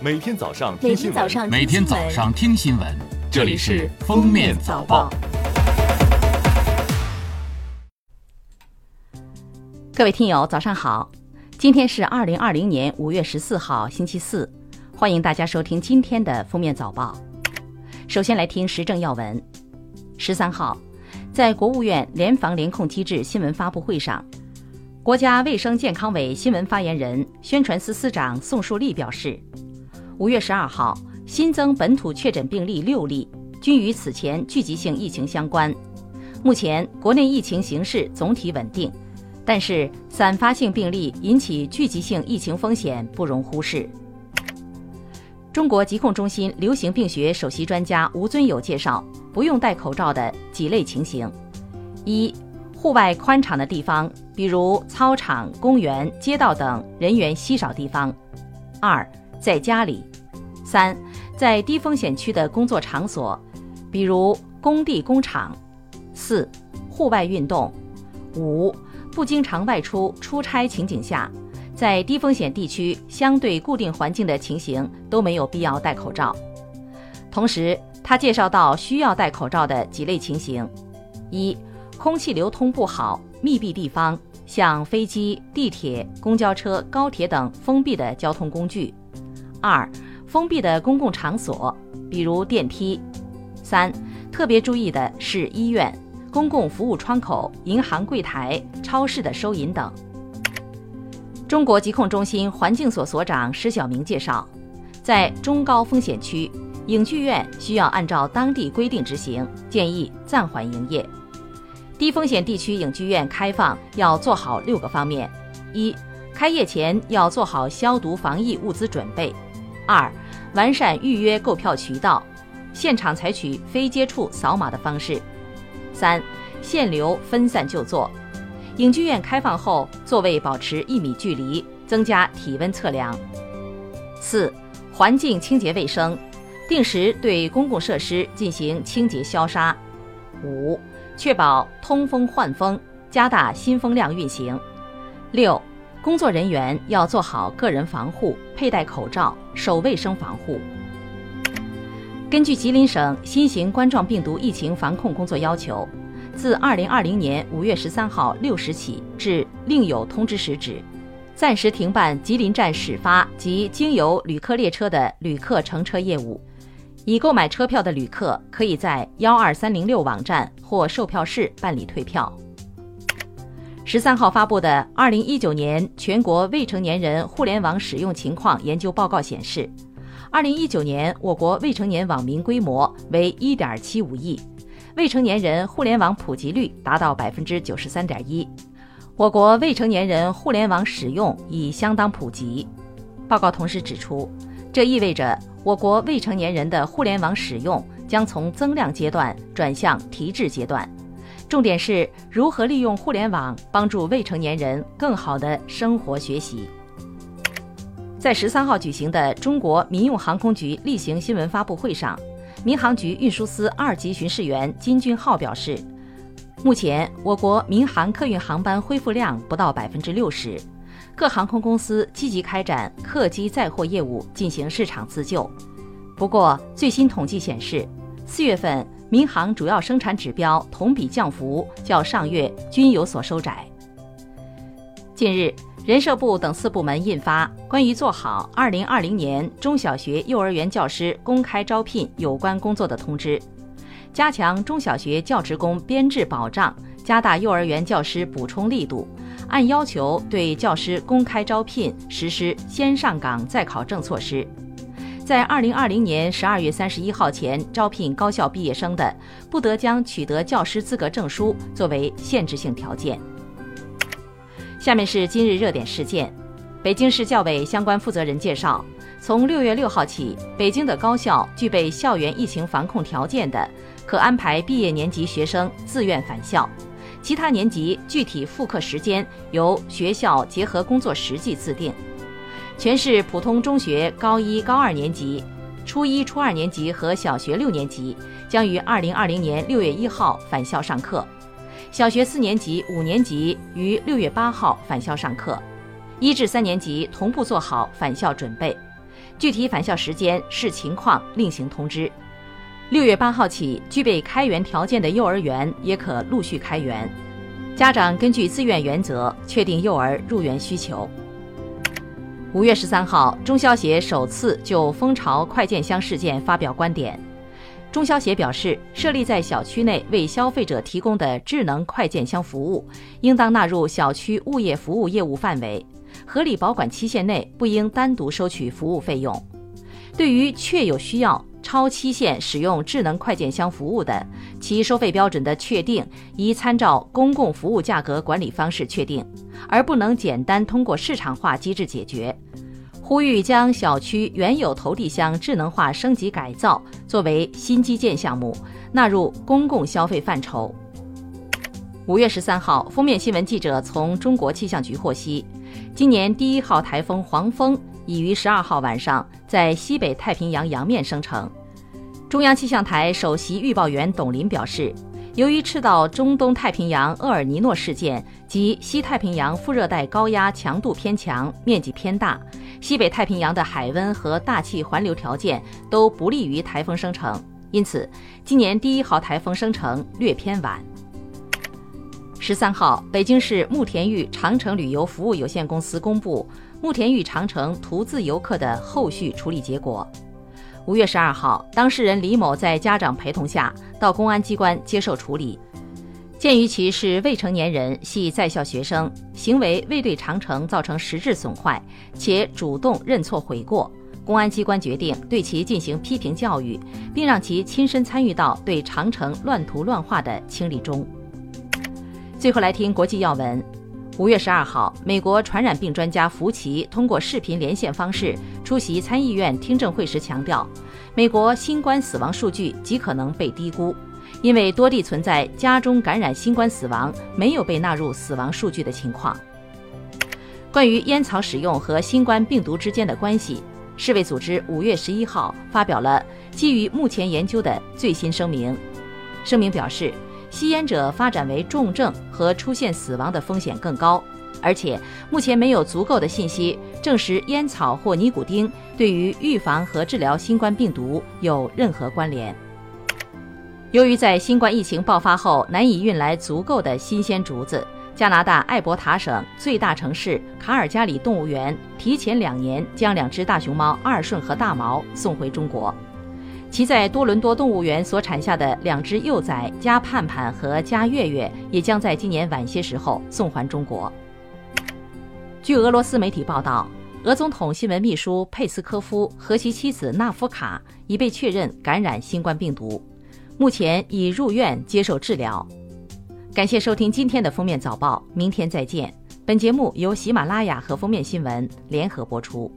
每天早上听新闻，天早上每天早上听新闻，这里是《封面早报》。各位听友，早上好！今天是二零二零年五月十四号，星期四，欢迎大家收听今天的《封面早报》。首先来听时政要闻。十三号，在国务院联防联控机制新闻发布会上，国家卫生健康委新闻发言人、宣传司司长宋树立表示，五月十二号新增本土确诊病例六例，均与此前聚集性疫情相关。目前国内疫情形势总体稳定，但是散发性病例引起聚集性疫情风险不容忽视。中国疾控中心流行病学首席专家吴尊友介绍，不用戴口罩的几类情形：一、户外宽敞的地方，比如操场、公园、街道等人员稀少地方；二、在家里；三、在低风险区的工作场所，比如工地、工厂；四、户外运动；五、不经常外出出差情景下。在低风险地区，相对固定环境的情形都没有必要戴口罩。同时，他介绍到需要戴口罩的几类情形：一、空气流通不好、密闭地方，像飞机、地铁、公交车、高铁等封闭的交通工具；二、封闭的公共场所，比如电梯；三、特别注意的是医院、公共服务窗口、银行柜台、超市的收银等。中国疾控中心环境所所长施晓明介绍，在中高风险区，影剧院需要按照当地规定执行，建议暂缓营业。低风险地区影剧院开放要做好六个方面：一、开业前要做好消毒防疫物资准备；二、完善预约购票渠道，现场采取非接触扫码的方式；三、限流分散就座。影剧院开放后，座位保持一米距离，增加体温测量。四、环境清洁卫生，定时对公共设施进行清洁消杀。五、确保通风换风，加大新风量运行。六、工作人员要做好个人防护，佩戴口罩，守卫生防护。根据吉林省新型冠状病毒疫情防控工作要求。自二零二零年五月十三号六时起至另有通知时止，暂时停办吉林站始发及经由旅客列车的旅客乘车业务。已购买车票的旅客可以在幺二三零六网站或售票室办理退票。十三号发布的二零一九年全国未成年人互联网使用情况研究报告显示，二零一九年我国未成年网民规模为一点七五亿。未成年人互联网普及率达到百分之九十三点一，我国未成年人互联网使用已相当普及。报告同时指出，这意味着我国未成年人的互联网使用将从增量阶段转向提质阶段，重点是如何利用互联网帮助未成年人更好的生活学习。在十三号举行的中国民用航空局例行新闻发布会上。民航局运输司二级巡视员金俊浩表示，目前我国民航客运航班恢复量不到百分之六十，各航空公司积极开展客机载货业务，进行市场自救。不过，最新统计显示，四月份民航主要生产指标同比降幅较上月均有所收窄。近日。人社部等四部门印发关于做好二零二零年中小学、幼儿园教师公开招聘有关工作的通知，加强中小学教职工编制保障，加大幼儿园教师补充力度，按要求对教师公开招聘实施先上岗再考证措施。在二零二零年十二月三十一号前招聘高校毕业生的，不得将取得教师资格证书作为限制性条件。下面是今日热点事件。北京市教委相关负责人介绍，从六月六号起，北京的高校具备校园疫情防控条件的，可安排毕业年级学生自愿返校；其他年级具体复课时间由学校结合工作实际自定。全市普通中学高一、高二年级、初一、初二年级和小学六年级将于二零二零年六月一号返校上课。小学四年级、五年级于六月八号返校上课，一至三年级同步做好返校准备。具体返校时间视情况另行通知。六月八号起，具备开园条件的幼儿园也可陆续开园。家长根据自愿原则确定幼儿入园需求。五月十三号，中消协首次就蜂巢快件箱事件发表观点。中消协表示，设立在小区内为消费者提供的智能快件箱服务，应当纳入小区物业服务业务范围，合理保管期限内不应单独收取服务费用。对于确有需要。超期限使用智能快件箱服务的，其收费标准的确定宜参照公共服务价格管理方式确定，而不能简单通过市场化机制解决。呼吁将小区原有投递箱智能化升级改造作为新基建项目，纳入公共消费范畴。五月十三号，封面新闻记者从中国气象局获悉，今年第一号台风黄蜂。已于十二号晚上在西北太平洋洋面生成。中央气象台首席预报员董林表示，由于赤道中东太平洋厄尔尼诺事件及西太平洋副热带高压强度偏强、面积偏大，西北太平洋的海温和大气环流条件都不利于台风生成，因此今年第一号台风生成略偏晚。十三号，北京市慕田峪长城旅游服务有限公司公布。慕田峪长城途自游客的后续处理结果。五月十二号，当事人李某在家长陪同下到公安机关接受处理。鉴于其是未成年人，系在校学生，行为未对长城造成实质损坏，且主动认错悔过，公安机关决定对其进行批评教育，并让其亲身参与到对长城乱涂乱画的清理中。最后来听国际要闻。五月十二号，美国传染病专家福奇通过视频连线方式出席参议院听证会时强调，美国新冠死亡数据极可能被低估，因为多地存在家中感染新冠死亡没有被纳入死亡数据的情况。关于烟草使用和新冠病毒之间的关系，世卫组织五月十一号发表了基于目前研究的最新声明。声明表示。吸烟者发展为重症和出现死亡的风险更高，而且目前没有足够的信息证实烟草或尼古丁对于预防和治疗新冠病毒有任何关联。由于在新冠疫情爆发后难以运来足够的新鲜竹子，加拿大艾伯塔省最大城市卡尔加里动物园提前两年将两只大熊猫二顺和大毛送回中国。其在多伦多动物园所产下的两只幼崽加盼盼和加月月，也将在今年晚些时候送还中国。据俄罗斯媒体报道，俄总统新闻秘书佩斯科夫和其妻子纳夫卡已被确认感染新冠病毒，目前已入院接受治疗。感谢收听今天的封面早报，明天再见。本节目由喜马拉雅和封面新闻联合播出。